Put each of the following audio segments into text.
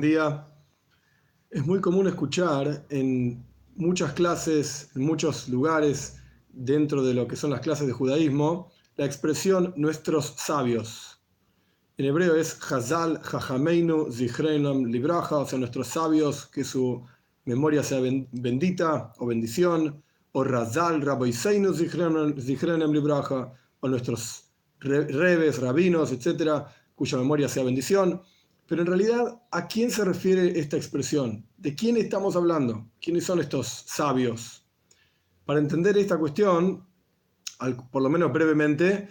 día. Es muy común escuchar en muchas clases, en muchos lugares dentro de lo que son las clases de judaísmo, la expresión nuestros sabios. En hebreo es Hazal, Jajameinu, Zichrenam, Libraja, o sea, nuestros sabios, que su memoria sea bendita o bendición, o Razal, Raboiseinu, Zichrenam, Libraja, o nuestros rebes, rabinos, etcétera, cuya memoria sea bendición. Pero en realidad, ¿a quién se refiere esta expresión? ¿De quién estamos hablando? ¿Quiénes son estos sabios? Para entender esta cuestión, por lo menos brevemente,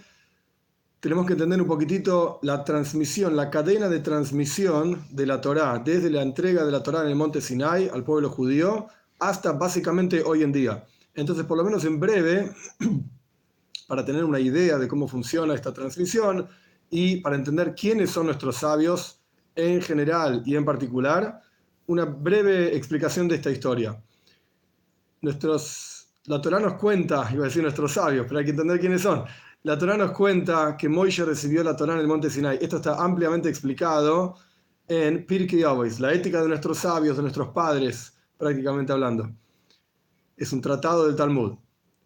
tenemos que entender un poquitito la transmisión, la cadena de transmisión de la Torá, desde la entrega de la Torá en el monte Sinai al pueblo judío hasta básicamente hoy en día. Entonces, por lo menos en breve, para tener una idea de cómo funciona esta transmisión y para entender quiénes son nuestros sabios, en general y en particular, una breve explicación de esta historia. Nuestros, la Torah nos cuenta, iba a decir nuestros sabios, pero hay que entender quiénes son. La Torah nos cuenta que Moisés recibió la Torah en el monte Sinai. Esto está ampliamente explicado en Pirkei Avos, la ética de nuestros sabios, de nuestros padres, prácticamente hablando. Es un tratado del Talmud.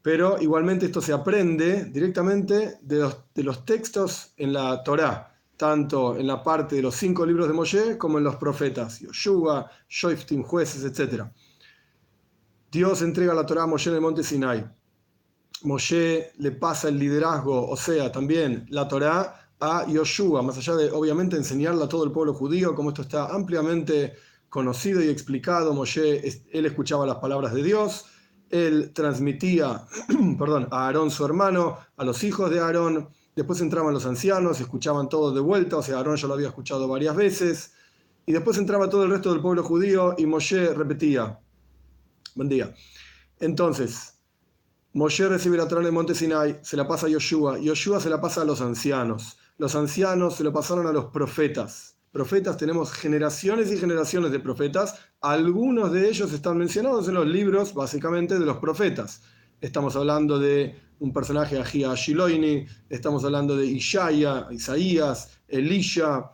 Pero igualmente esto se aprende directamente de los, de los textos en la Torah tanto en la parte de los cinco libros de Moshe como en los profetas, Yoshua, Shoiftim, jueces, etc. Dios entrega la Torah a Moshe en el monte Sinai. Moshe le pasa el liderazgo, o sea, también la Torah a Yoshua, más allá de obviamente enseñarla a todo el pueblo judío, como esto está ampliamente conocido y explicado. Moshe, él escuchaba las palabras de Dios, él transmitía, perdón, a Aarón su hermano, a los hijos de Aarón, Después entraban los ancianos, escuchaban todo de vuelta, o sea, Aarón ya lo había escuchado varias veces. Y después entraba todo el resto del pueblo judío y Moshe repetía. Buen día. Entonces, Moshe recibe la Torah en el monte Sinai, se la pasa a Yoshua, Yoshua se la pasa a los ancianos, los ancianos se lo pasaron a los profetas. Profetas tenemos generaciones y generaciones de profetas, algunos de ellos están mencionados en los libros básicamente de los profetas. Estamos hablando de un personaje Agia Shiloini, estamos hablando de Ishaya, Isaías, Elisha,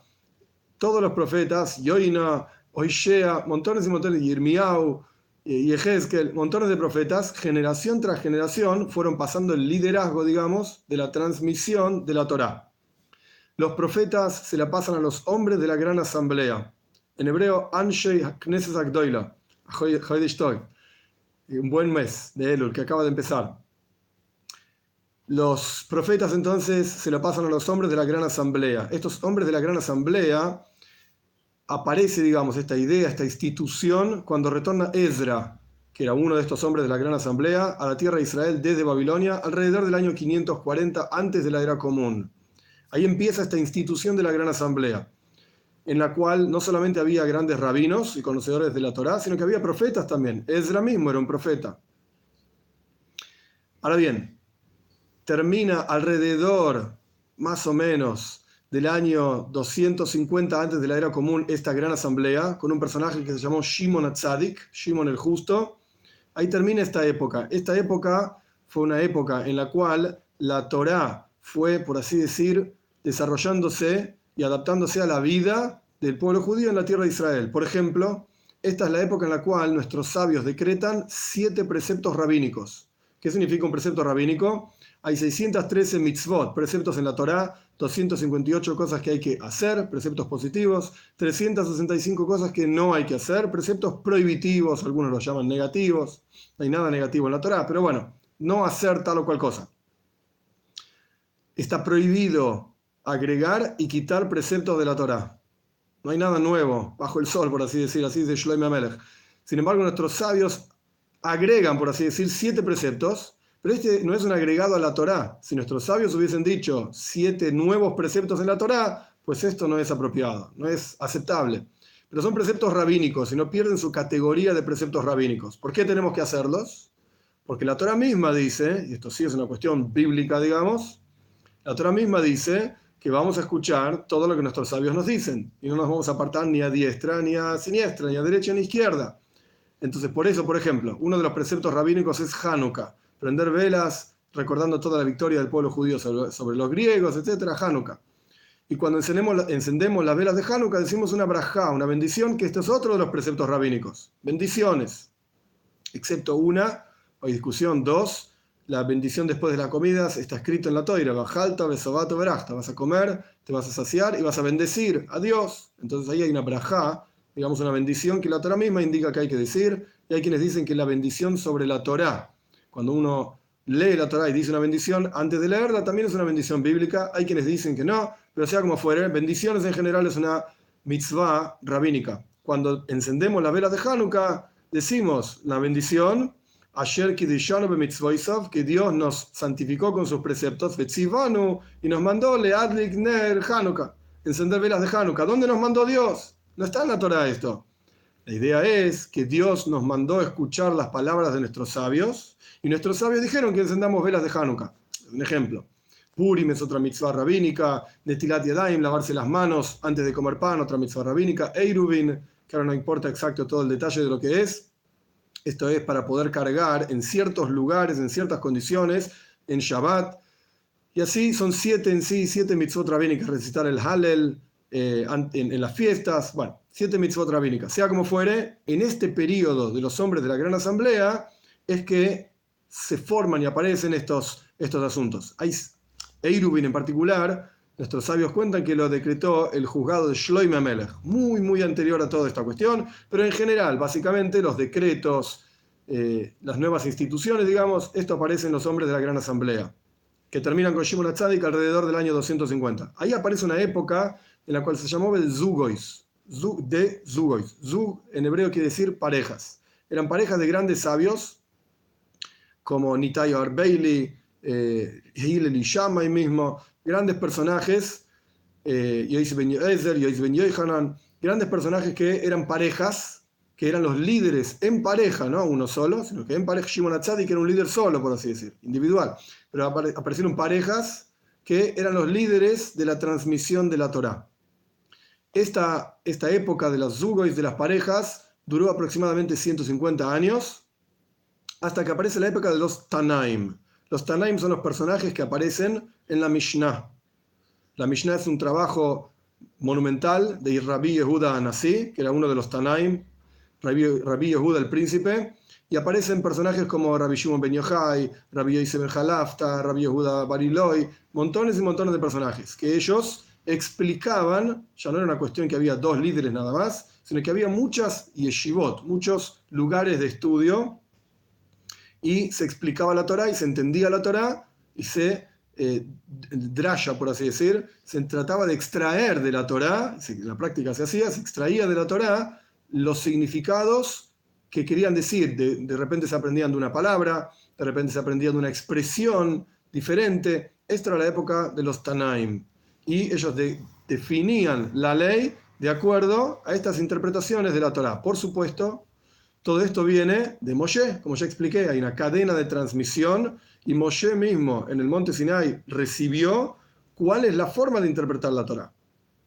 todos los profetas, Yoina, Oishea, montones y montones, Yirmiau, y Ezequiel, montones de profetas, generación tras generación, fueron pasando el liderazgo, digamos, de la transmisión de la Torá. Los profetas se la pasan a los hombres de la gran asamblea. En hebreo, Anshei Knesset Agdoila, un buen mes de Elul que acaba de empezar. Los profetas entonces se lo pasan a los hombres de la gran asamblea. Estos hombres de la gran asamblea aparece, digamos, esta idea, esta institución, cuando retorna Ezra, que era uno de estos hombres de la gran asamblea, a la tierra de Israel desde Babilonia alrededor del año 540 antes de la era común. Ahí empieza esta institución de la gran asamblea, en la cual no solamente había grandes rabinos y conocedores de la Torá, sino que había profetas también. Ezra mismo era un profeta. Ahora bien, termina alrededor, más o menos, del año 250 antes de la era común, esta gran asamblea, con un personaje que se llamó Shimon Atzadik, Shimon el Justo. Ahí termina esta época. Esta época fue una época en la cual la Torá fue, por así decir, desarrollándose y adaptándose a la vida del pueblo judío en la tierra de Israel. Por ejemplo, esta es la época en la cual nuestros sabios decretan siete preceptos rabínicos. ¿Qué significa un precepto rabínico? Hay 613 mitzvot, preceptos en la Torá, 258 cosas que hay que hacer, preceptos positivos, 365 cosas que no hay que hacer, preceptos prohibitivos, algunos los llaman negativos, no hay nada negativo en la Torá, pero bueno, no hacer tal o cual cosa. Está prohibido agregar y quitar preceptos de la Torá. No hay nada nuevo bajo el sol, por así decir, así de Shlomo Amelech. Sin embargo, nuestros sabios agregan, por así decir, siete preceptos pero este no es un agregado a la Torá. Si nuestros sabios hubiesen dicho siete nuevos preceptos en la Torá, pues esto no es apropiado, no es aceptable. Pero son preceptos rabínicos y no pierden su categoría de preceptos rabínicos. ¿Por qué tenemos que hacerlos? Porque la Torah misma dice, y esto sí es una cuestión bíblica, digamos, la Torah misma dice que vamos a escuchar todo lo que nuestros sabios nos dicen y no nos vamos a apartar ni a diestra, ni a siniestra, ni a derecha, ni a izquierda. Entonces, por eso, por ejemplo, uno de los preceptos rabínicos es Hanukkah prender velas, recordando toda la victoria del pueblo judío sobre, los griegos, etc. Hanukkah. Y cuando encendemos, encendemos las velas de Hanukkah decimos una brajá, una bendición, que esto es otro de los preceptos rabínicos. Bendiciones. Excepto una, hay discusión, dos, la bendición después de la comida está escrito en la toira, bajalta, besobato, verasta. Vas a comer, te vas a saciar y vas a bendecir a Dios. Entonces ahí hay una brajá, digamos una bendición que la Torah misma indica que hay que decir. Y hay quienes dicen que la bendición sobre la Torah, cuando uno lee la Torah y dice una bendición, antes de leerla también es una bendición bíblica. Hay quienes dicen que no, pero sea como fuere, bendiciones en general es una mitzvah rabínica. Cuando encendemos las velas de Hanukkah, decimos la bendición Ayer que Dios nos santificó con sus preceptos, y nos mandó Leadlik Ner Hanukkah, encender velas de Hanukkah. ¿Dónde nos mandó Dios? No está en la Torah esto. La idea es que Dios nos mandó escuchar las palabras de nuestros sabios, y nuestros sabios dijeron que encendamos velas de Hanukkah. Un ejemplo. Purim es otra mitzvah rabínica, Nestilat Yadayim, lavarse las manos antes de comer pan, otra mitzvah rabínica, Eirubin, que ahora no importa exacto todo el detalle de lo que es, esto es para poder cargar en ciertos lugares, en ciertas condiciones, en Shabbat. Y así son siete en sí, siete mitzvot rabínicas, recitar el Hallel eh, en, las fiestas. Bueno, siete mitzvot rabínicas. Sea como fuere, en este periodo de los hombres de la Gran Asamblea es que se forman y aparecen estos, estos asuntos. Hay, Eirubin en particular, nuestros sabios cuentan que lo decretó el juzgado de Shloime Amelech, muy, muy anterior a toda esta cuestión, pero en general, básicamente, los decretos, eh, las nuevas instituciones, digamos, esto aparece en los hombres de la Gran Asamblea, que terminan con Shimon Atzadik alrededor del año 250. Ahí aparece una época en la cual se llamó el Zugois, de Zugois. Zug en hebreo quiere decir parejas. Eran parejas de grandes sabios, como Nitayo Arbeili, eh, Hillel y mismo, grandes personajes, eh, Ben Ezer, Ben Yohanan, grandes personajes que eran parejas, que eran los líderes en pareja, no uno solo, sino que en pareja Shimon Atzadi, que era un líder solo, por así decir, individual. Pero aparecieron parejas que eran los líderes de la transmisión de la Torá. Esta, esta época de los zugois, de las parejas, duró aproximadamente 150 años, hasta que aparece la época de los Tanaim. Los Tanaim son los personajes que aparecen en la Mishnah. La Mishnah es un trabajo monumental de Rabbi Yehuda Anasi, que era uno de los Tanaim, Rabbi, Yehuda el príncipe, y aparecen personajes como Rabbi Shimon Ben Yochai, Rabbi Yosef Ben Halafta, Rabbi Yehuda Bariloi, montones y montones de personajes, que ellos explicaban, ya no era una cuestión que había dos líderes nada más, sino que había muchas yeshivot, muchos lugares de estudio y se explicaba la Torá y se entendía la Torá y se eh, draya, por así decir, se trataba de extraer de la Torá, la práctica se hacía, se extraía de la Torá los significados que querían decir. De, repente se aprendían de una palabra, de repente se aprendían de una expresión diferente. Esta era la época de los Tanaim. Y ellos definían la ley de acuerdo a estas interpretaciones de la Torá. Por supuesto, todo esto viene de Moshe, como ya expliqué, hay una cadena de transmisión y Moshe mismo en el monte Sinai recibió cuál es la forma de interpretar la Torah.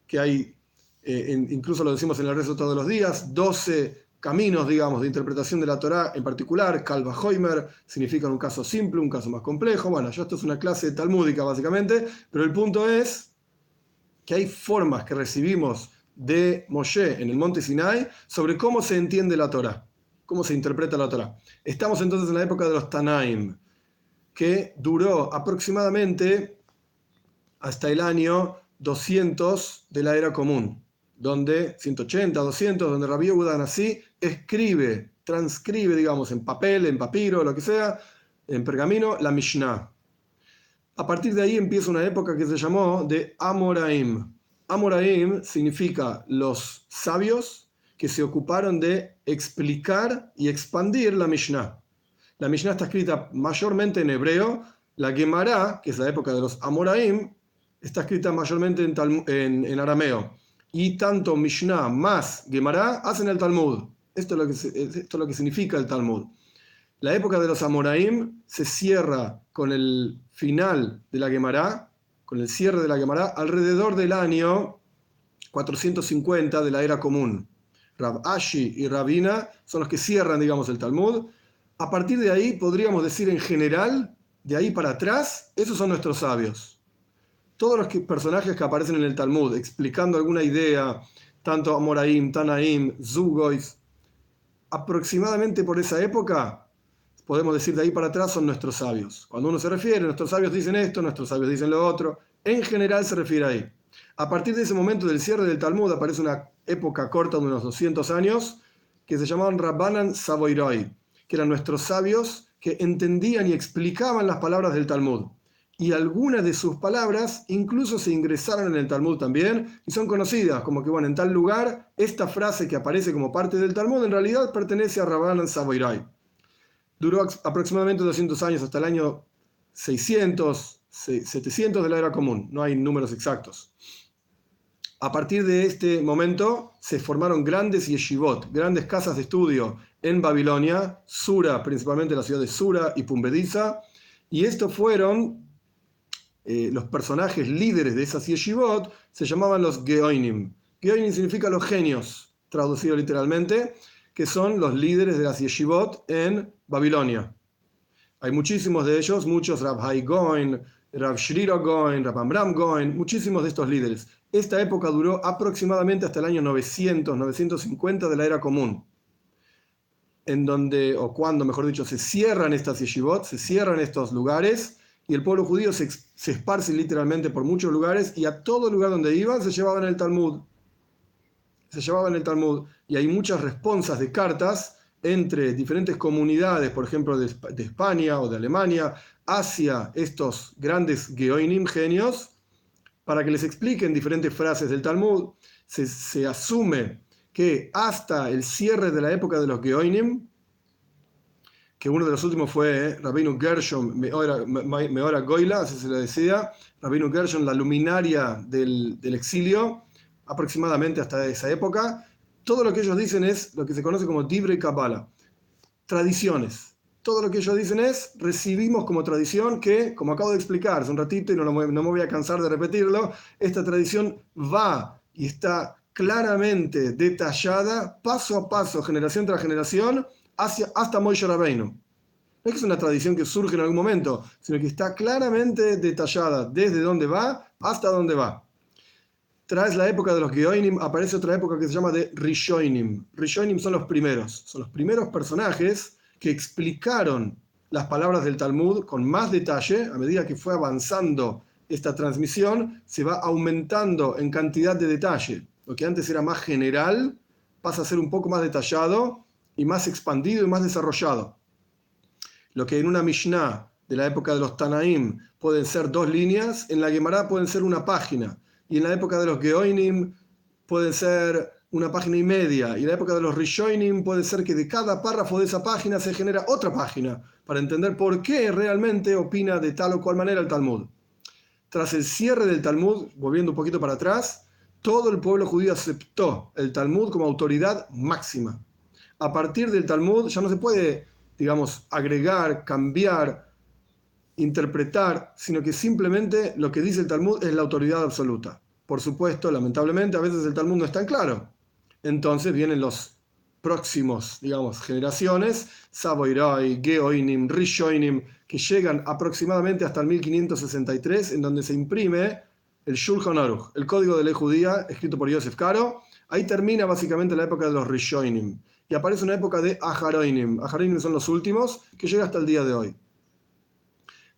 Que hay, eh, incluso lo decimos en el rezo todos los días, 12 caminos, digamos, de interpretación de la Torah en particular. Kalva Hoimer significa un caso simple, un caso más complejo. Bueno, ya esto es una clase talmúdica básicamente, pero el punto es que hay formas que recibimos de Moshe en el monte Sinai sobre cómo se entiende la Torah cómo se interpreta la Torah. Estamos entonces en la época de los Tanaim, que duró aproximadamente hasta el año 200 de la era común, donde 180, 200, donde Rabbi Yehuda así escribe, transcribe, digamos, en papel, en papiro, lo que sea, en pergamino, la Mishnah. A partir de ahí empieza una época que se llamó de Amoraim. Amoraim significa los sabios que se ocuparon de explicar y expandir la Mishnah. La Mishnah está escrita mayormente en hebreo, la Gemara, que es la época de los Amoraim, está escrita mayormente en, arameo. Y tanto Mishnah más Gemara hacen el Talmud. Esto es, lo que, esto es lo que significa el Talmud. La época de los Amoraim se cierra con el final de la Gemara, con el cierre de la Gemara, alrededor del año 450 de la era común. Rab Ashi y Rabina son los que cierran, digamos, el Talmud. A partir de ahí podríamos decir en general, de ahí para atrás, esos son nuestros sabios. todos los personajes que aparecen en el Talmud, explicando alguna idea, tanto Amoraim, Tanaim, Zugois, aproximadamente por esa época, podemos decir de ahí para atrás, son nuestros sabios. Cuando uno se refiere, nuestros sabios dicen esto, nuestros sabios dicen lo otro, en general se refiere ahí. A partir de ese momento del cierre del Talmud aparece una época corta de unos 200 años que se llamaban Rabbanan Savoiroi, que eran nuestros sabios que entendían y explicaban las palabras del Talmud y algunas de sus palabras incluso se ingresaron en el Talmud también y son conocidas como que, bueno, en tal lugar, esta frase que aparece como parte del Talmud en realidad pertenece a Rabbanan Savoirai. Duró aproximadamente 200 años hasta el año 600, 700 de la era común, no hay números exactos. A partir de este momento se formaron grandes yeshivot, grandes casas de estudio en Babilonia, Sura, principalmente la ciudad de Sura y Pumbediza, y estos fueron eh, los personajes líderes de esas yeshivot se llamaban los Geoinim. Geoinim significa los genios, traducido literalmente, que son los líderes de las yeshivot en Babilonia. Hay muchísimos de ellos, muchos Rab Hai Goin, Rab Shriro Goin, Rab Amram Goin, muchísimos de estos líderes. Esta época duró aproximadamente hasta el año 900, 950 de la era común, en donde, o cuando, mejor dicho, se cierran estas yeshivot, se cierran estos lugares y el pueblo judío se, esparce literalmente por muchos lugares y a todo lugar donde iban se llevaban el Talmud. Se llevaban el Talmud y hay muchas responsas de cartas entre diferentes comunidades, por ejemplo, de, España o de Alemania, hacia estos grandes geoinim genios, para que les expliquen diferentes frases del Talmud. Se, asume que hasta el cierre de la época de los geoinim, que uno de los últimos fue eh, Rabinu Gershon Meora Goila, así se le decía, Rabinu Gershon, la luminaria del, exilio, aproximadamente hasta esa época. Todo lo que ellos dicen es lo que se conoce como Dibre Kabbalah, tradiciones. Todo lo que ellos dicen es, recibimos como tradición que, como acabo de explicar hace un ratito y no, no me voy a cansar de repetirlo, esta tradición va y está claramente detallada, paso a paso, generación tras generación, hacia, hasta Moishe Rabbeinu. No es que es una tradición que surge en algún momento, sino que está claramente detallada desde dónde va hasta dónde va. Tras la época de los Geoinim aparece otra época que se llama de Rishoinim. Rishoinim son los primeros, son los primeros personajes que explicaron las palabras del Talmud con más detalle a medida que fue avanzando esta transmisión, se va aumentando en cantidad de detalle. Lo que antes era más general pasa a ser un poco más detallado y más expandido y más desarrollado. Lo que en una Mishnah de la época de los Tanaim pueden ser dos líneas, en la Gemara pueden ser una página, y en la época de los Geoinim pueden ser una página y media, y en la época de los Rishoinim puede ser que de cada párrafo de esa página se genera otra página, para entender por qué realmente opina de tal o cual manera el Talmud. Tras el cierre del Talmud, volviendo un poquito para atrás, todo el pueblo judío aceptó el Talmud como autoridad máxima a partir del Talmud ya no se puede, digamos, agregar, cambiar, interpretar, sino que simplemente lo que dice el Talmud es la autoridad absoluta. Por supuesto, lamentablemente, a veces el Talmud no es tan claro. Entonces vienen los próximos, digamos, generaciones, Saboirai, Geoinim, Rishoinim, que llegan aproximadamente hasta el 1563, en donde se imprime el Shulchan Aruch, el código de ley judía escrito por Yosef Karo. Ahí termina básicamente la época de los Rishoinim y aparece una época de Aharoinim. Aharoinim son los últimos, que llega hasta el día de hoy.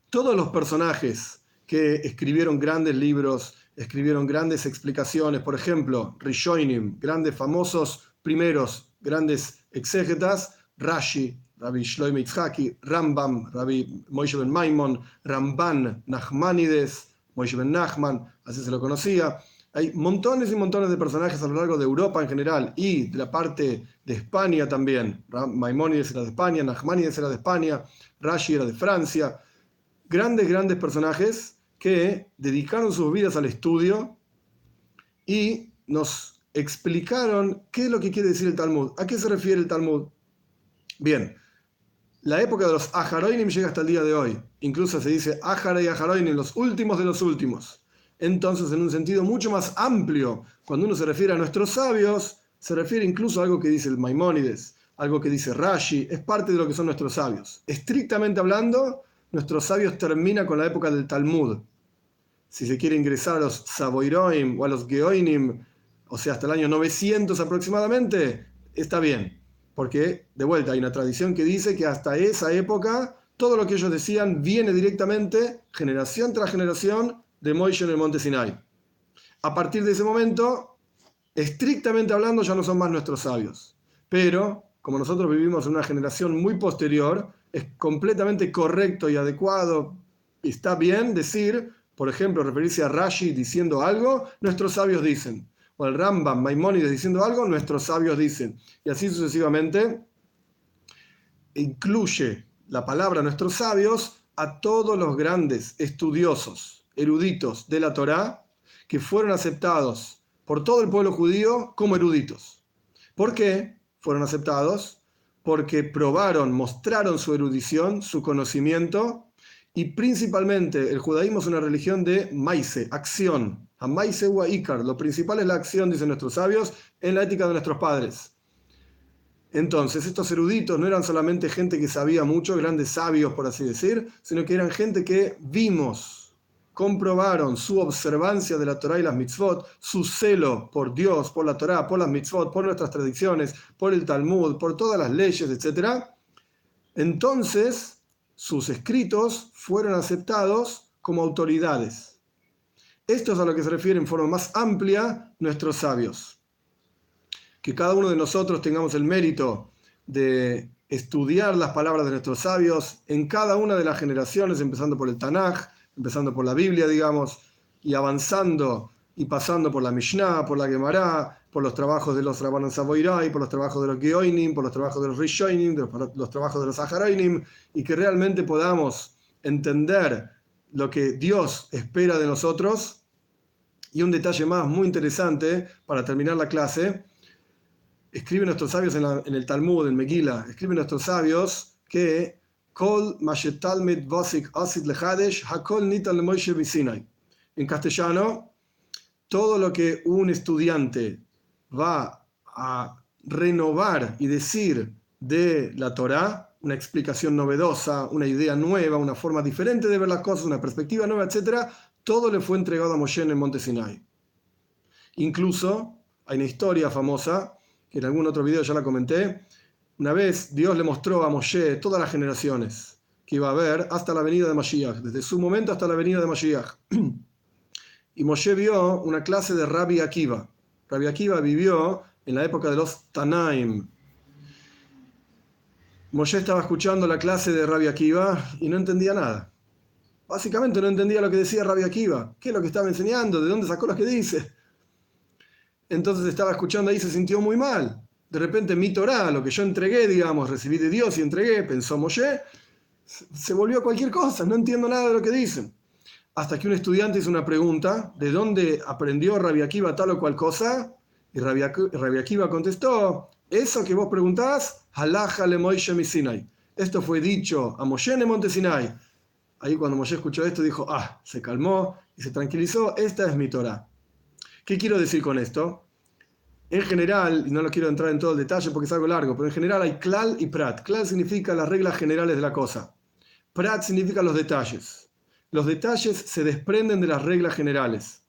Todos los personajes que escribieron grandes libros, escribieron grandes explicaciones, por ejemplo, Rishoinim, grandes famosos primeros, grandes exégetas, Rashi, Rabbi Shloim Itzhaki, Rambam, Rabbi Moshe ben Maimon, Ramban, Nachmanides, Moshe ben Nachman, así se lo conocía, hay montones y montones de personajes a lo largo de Europa en general y de la parte de España también. Maimónides era de España, Nachmanides era de España, Rashi era de Francia. Grandes, grandes personajes que dedicaron sus vidas al estudio y nos explicaron qué es lo que quiere decir el Talmud. ¿A qué se refiere el Talmud? Bien, la época de los Aharoinim llega hasta el día de hoy. Incluso se dice Ahara y Aharoinim, los últimos de los últimos. Entonces, en un sentido mucho más amplio, cuando uno se refiere a nuestros sabios, se refiere incluso a algo que dice el Maimónides, algo que dice Rashi, es parte de lo que son nuestros sabios. Estrictamente hablando, nuestros sabios termina con la época del Talmud. si se quiere ingresar a los Savoiroim o a los Geoinim, o sea, hasta el año 900 aproximadamente, está bien. Porque, de vuelta, hay una tradición que dice que hasta esa época todo lo que ellos decían viene directamente, generación tras generación, de Moishe en el monte Sinai. A partir de ese momento, estrictamente hablando, ya no son más nuestros sabios. Pero, como nosotros vivimos en una generación muy posterior, es completamente correcto y adecuado, está bien decir, por ejemplo, referirse a Rashi diciendo algo, nuestros sabios dicen. O el Rambam, Maimónides diciendo algo, nuestros sabios dicen. Y así sucesivamente incluye la palabra nuestros sabios a todos los grandes estudiosos, eruditos de la Torá, que fueron aceptados por todo el pueblo judío como eruditos. ¿Por qué fueron aceptados? Porque probaron, mostraron su erudición, su conocimiento, y principalmente el judaísmo es una religión de maise, acción. A maise ikar, lo principal es la acción, dicen nuestros sabios, en la ética de nuestros padres. Entonces, estos eruditos no eran solamente gente que sabía mucho, grandes sabios, por así decir, sino que eran gente que vimos, comprobaron su observancia de la Torah y las mitzvot, su celo por Dios, por la Torah, por las mitzvot, por nuestras tradiciones, por el Talmud, por todas las leyes, etc. Entonces, sus escritos fueron aceptados como autoridades. Esto es a lo que se refiere en forma más amplia nuestros sabios que cada uno de nosotros tengamos el mérito de estudiar las palabras de nuestros sabios en cada una de las generaciones, empezando por el Tanaj, empezando por la Biblia, digamos, y avanzando y pasando por la Mishnah, por la Gemara, por los trabajos de los Rabbanon Savoirai, por los trabajos de los Geoinim, por los trabajos de los Rishoinim, por los trabajos de los Aharainim, y que realmente podamos entender lo que Dios espera de nosotros. Y un detalle más muy interesante para terminar la clase, escriben nuestros sabios en, el Talmud, en Megillah, escriben nuestros sabios que en castellano, todo lo que un estudiante va a renovar y decir de la Torá, una explicación novedosa, una idea nueva, una forma diferente de ver las cosas, una perspectiva nueva, etc., todo le fue entregado a Moshe en el monte Sinai. Incluso hay una historia famosa que en algún otro video ya la comenté, una vez Dios le mostró a Moshe todas las generaciones que iba a haber hasta la venida de Mashiach, desde su momento hasta la venida de Mashiach. Y Moshe vio una clase de Rabbi Akiva. Rabbi Akiva vivió en la época de los Tanaim. Moshe estaba escuchando la clase de Rabbi Akiva y no entendía nada. Básicamente no entendía lo que decía Rabbi Akiva. ¿Qué es lo que estaba enseñando? ¿De dónde sacó lo que dice? entonces estaba escuchando ahí y se sintió muy mal. De repente mi Torah, lo que yo entregué, digamos, recibí de Dios y entregué, pensó Moshe, se volvió cualquier cosa, no entiendo nada de lo que dicen. Hasta que un estudiante hizo una pregunta, ¿de dónde aprendió Rabbi Akiva tal o cual cosa? Y Rabbi Akiva contestó, eso que vos preguntás, halaja le Moishe Sinai. Esto fue dicho a Moshe en el monte Sinai. Ahí cuando Moshe escuchó esto dijo, ah, se calmó y se tranquilizó, esta es mi Torah. ¿Qué quiero decir con esto? En general, y no lo quiero entrar en todo el detalle porque es algo largo, pero en general hay klal y prat. Klal significa las reglas generales de la cosa. Prat significa los detalles. Los detalles se desprenden de las reglas generales.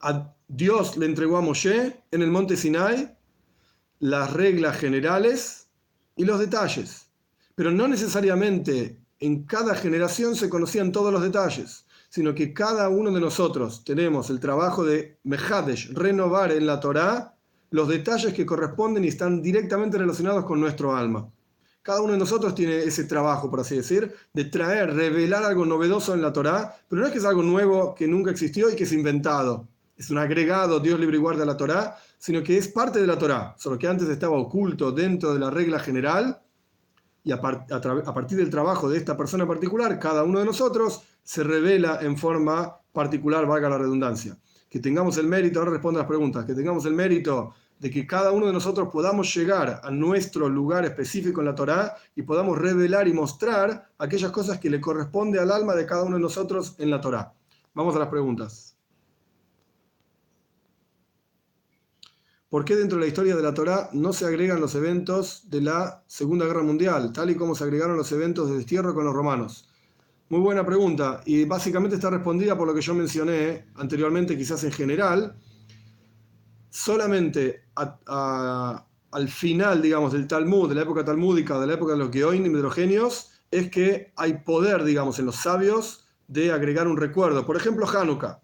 A Dios le entregó a Moshe en el monte Sinai las reglas generales y los detalles. Pero no necesariamente en cada generación se conocían todos los detalles sino que cada uno de nosotros tenemos el trabajo de Mehadesh, renovar en la Torá los detalles que corresponden y están directamente relacionados con nuestro alma. Cada uno de nosotros tiene ese trabajo, por así decir, de traer, revelar algo novedoso en la Torá, pero no es que es algo nuevo que nunca existió y que es inventado. Es un agregado, Dios libre y guarda la Torá, sino que es parte de la Torá, solo que antes estaba oculto dentro de la regla general y a, a partir del trabajo de esta persona particular, cada uno de nosotros se revela en forma particular, valga la redundancia. Que tengamos el mérito, ahora respondo a las preguntas, que tengamos el mérito de que cada uno de nosotros podamos llegar a nuestro lugar específico en la Torá y podamos revelar y mostrar aquellas cosas que le corresponde al alma de cada uno de nosotros en la Torá. Vamos a las preguntas. ¿Por qué dentro de la historia de la Torá no se agregan los eventos de la Segunda Guerra Mundial, tal y como se agregaron los eventos de destierro con los romanos? Muy buena pregunta y básicamente está respondida por lo que yo mencioné anteriormente, quizás en general. Solamente al final, digamos, del Talmud, de la época talmúdica, de la época de los Geoinim hidrogenios, es que hay poder, digamos, en los sabios de agregar un recuerdo. Por ejemplo, Hanukkah,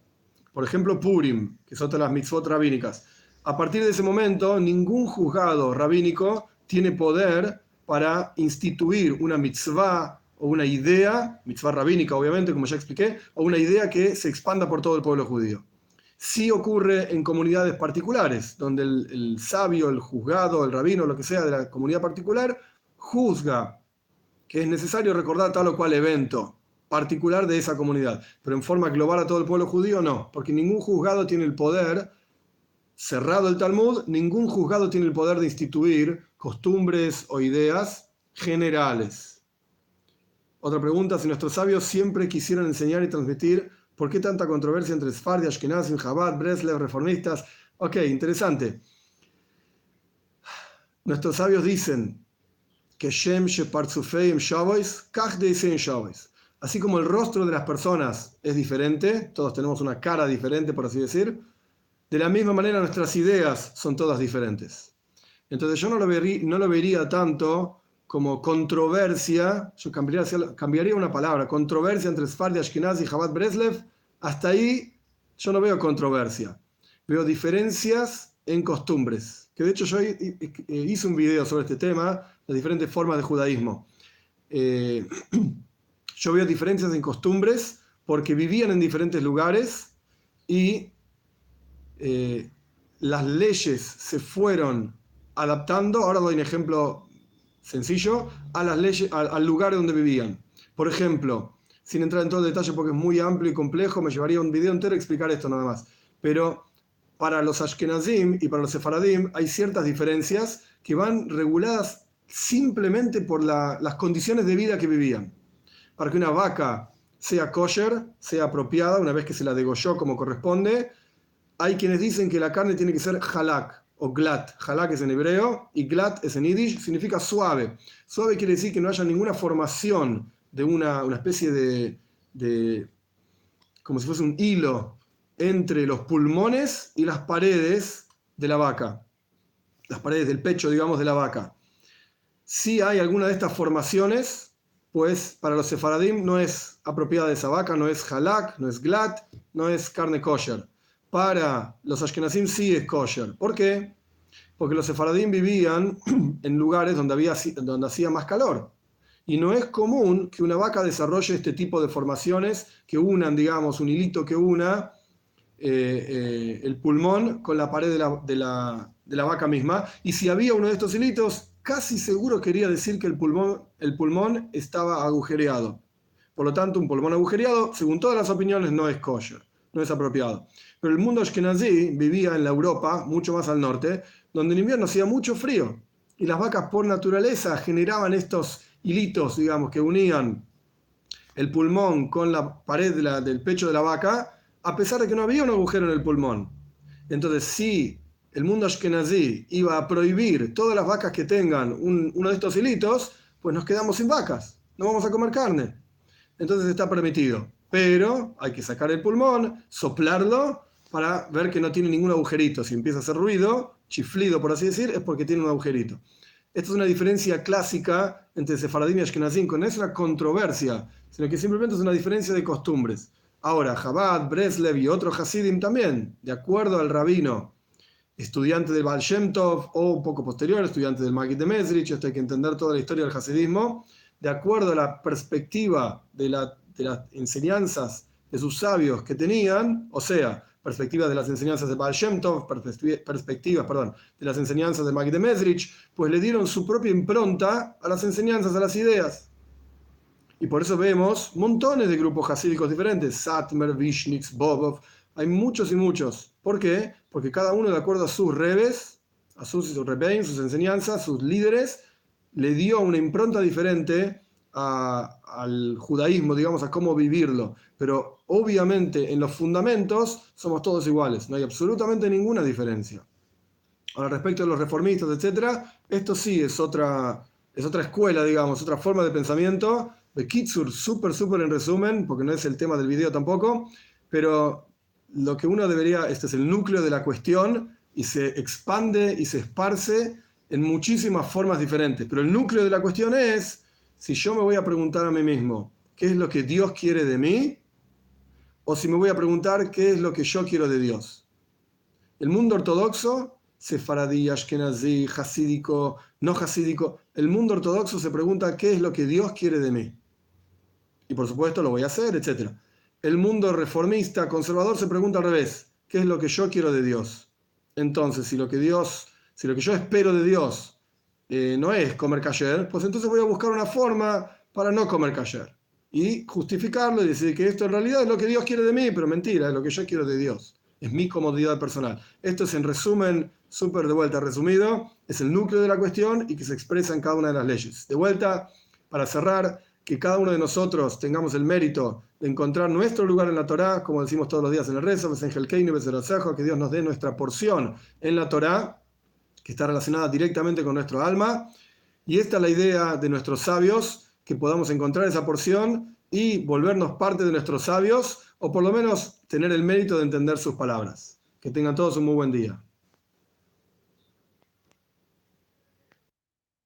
por ejemplo, Purim, que son todas las mitzvot rabínicas. A partir de ese momento, ningún juzgado rabínico tiene poder para instituir una mitzvah o una idea, mitzvah rabínica obviamente, como ya expliqué, o una idea que se expanda por todo el pueblo judío. Sí ocurre en comunidades particulares, donde el, sabio, el juzgado, el rabino, lo que sea de la comunidad particular, juzga que es necesario recordar tal o cual evento particular de esa comunidad, pero en forma global a todo el pueblo judío no, porque ningún juzgado tiene el poder, cerrado el Talmud, ningún juzgado tiene el poder de instituir costumbres o ideas generales. Otra pregunta, si nuestros sabios siempre quisieron enseñar y transmitir, ¿por qué tanta controversia entre Sfardi, Ashkenazim, Chabad, Breslev, reformistas? Ok, interesante. Nuestros sabios dicen que Shem Shepartzufeim Shavois, Kach Deisen Shavois. Así como el rostro de las personas es diferente, todos tenemos una cara diferente, por así decir, de la misma manera nuestras ideas son todas diferentes. Entonces yo no lo vería, tanto como controversia, yo cambiaría, una palabra, controversia entre Sfardi, Ashkenazi y Chabad Breslev, hasta ahí yo no veo controversia. Veo diferencias en costumbres. Que de hecho yo hice un video sobre este tema, las diferentes formas de judaísmo. Eh, yo veo diferencias en costumbres porque vivían en diferentes lugares y eh, las leyes se fueron adaptando. Ahora doy un ejemplo sencillo, a las leyes, al, lugar donde vivían. Por ejemplo, sin entrar en todo el detalle porque es muy amplio y complejo, me llevaría un video entero a explicar esto nada más. Pero para los Ashkenazim y para los Sefaradim hay ciertas diferencias que van reguladas simplemente por las condiciones de vida que vivían. Para que una vaca sea kosher, sea apropiada, una vez que se la degolló como corresponde, hay quienes dicen que la carne tiene que ser halak, o glat. Halak es en hebreo y glat es en yiddish, significa suave. Suave quiere decir que no haya ninguna formación de una, una especie de, como si fuese un hilo entre los pulmones y las paredes de la vaca, las paredes del pecho, digamos, de la vaca. Si hay alguna de estas formaciones, pues para los sefaradim no es apropiada esa vaca, no es halak, no es glat, no es carne kosher para los Ashkenazim sí es kosher. ¿Por qué? Porque los sefaradín vivían en lugares donde, había, donde hacía más calor. Y no es común que una vaca desarrolle este tipo de formaciones que unan, digamos, un hilito que una eh, eh, el pulmón con la pared de la, de, la, de la, vaca misma. Y si había uno de estos hilitos, casi seguro quería decir que el pulmón, el pulmón estaba agujereado. Por lo tanto, un pulmón agujereado, según todas las opiniones, no es kosher, no es apropiado. Pero el mundo ashkenazí vivía en la Europa, mucho más al norte, donde en invierno hacía mucho frío. Y las vacas por naturaleza generaban estos hilitos, digamos, que unían el pulmón con la pared del pecho de la vaca, a pesar de que no había un agujero en el pulmón. Entonces, si el mundo ashkenazí iba a prohibir todas las vacas que tengan uno de estos hilitos, pues nos quedamos sin vacas, no vamos a comer carne. Entonces está permitido. Pero hay que sacar el pulmón, soplarlo para ver que no tiene ningún agujerito. Si empieza a hacer ruido, chiflido por así decir, es porque tiene un agujerito. Esta es una diferencia clásica entre Sefaradim y Ashkenazim, no es una controversia, sino que simplemente es una diferencia de costumbres. Ahora, Chabad, Breslev y otros Hasidim también, de acuerdo al rabino, estudiante del Baal Shem Tov o un poco posterior, estudiante del Magid de Mesrich, esto hay que entender toda la historia del Hasidismo, de acuerdo a la perspectiva de, de las enseñanzas de sus sabios que tenían, o sea, perspectivas de las enseñanzas de Baal Shem perspectivas, perdón, de las enseñanzas de Magid de Mesrich, pues le dieron su propia impronta a las enseñanzas, a las ideas. Y por eso vemos montones de grupos hasídicos diferentes, Satmer, Vishnix, Bobov, hay muchos y muchos. ¿Por qué? Porque cada uno, de acuerdo a sus reves, a sus, sus sus enseñanzas, sus líderes, le dio una impronta diferente al judaísmo, digamos, a cómo vivirlo. Pero obviamente en los fundamentos somos todos iguales, no hay absolutamente ninguna diferencia. Ahora, respecto a los reformistas, etc., esto sí es otra, es otra escuela, digamos, otra forma de pensamiento de Kitsur, súper, súper en resumen, porque no es el tema del video tampoco, pero lo que uno debería, este es el núcleo de la cuestión y se expande y se esparce en muchísimas formas diferentes. Pero el núcleo de la cuestión es, si yo me voy a preguntar a mí mismo, ¿qué es lo que Dios quiere de mí? O si me voy a preguntar, ¿qué es lo que yo quiero de Dios? El mundo ortodoxo, sefaradí, ashkenazí, hasídico, no hasídico, el mundo ortodoxo se pregunta, ¿qué es lo que Dios quiere de mí? Y por supuesto lo voy a hacer, etc. El mundo reformista, conservador, se pregunta al revés, ¿qué es lo que yo quiero de Dios? Entonces, si lo que Dios si lo que yo espero de Dios eh, no es comer kasher, pues entonces voy a buscar una forma para no comer kasher. Y justificarlo y decir que esto en realidad es lo que Dios quiere de mí, pero mentira, es lo que yo quiero de Dios. Es mi comodidad personal. Esto es en resumen, súper de vuelta resumido, es el núcleo de la cuestión y que se expresa en cada una de las leyes. De vuelta, para cerrar, que cada uno de nosotros tengamos el mérito de encontrar nuestro lugar en la Torá, como decimos todos los días en el rezo, que Dios nos dé nuestra porción en la Torá que está relacionada directamente con nuestro alma. Y esta es la idea de nuestros sabios, que podamos encontrar esa porción y volvernos parte de nuestros sabios, o por lo menos tener el mérito de entender sus palabras. Que tengan todos un muy buen día.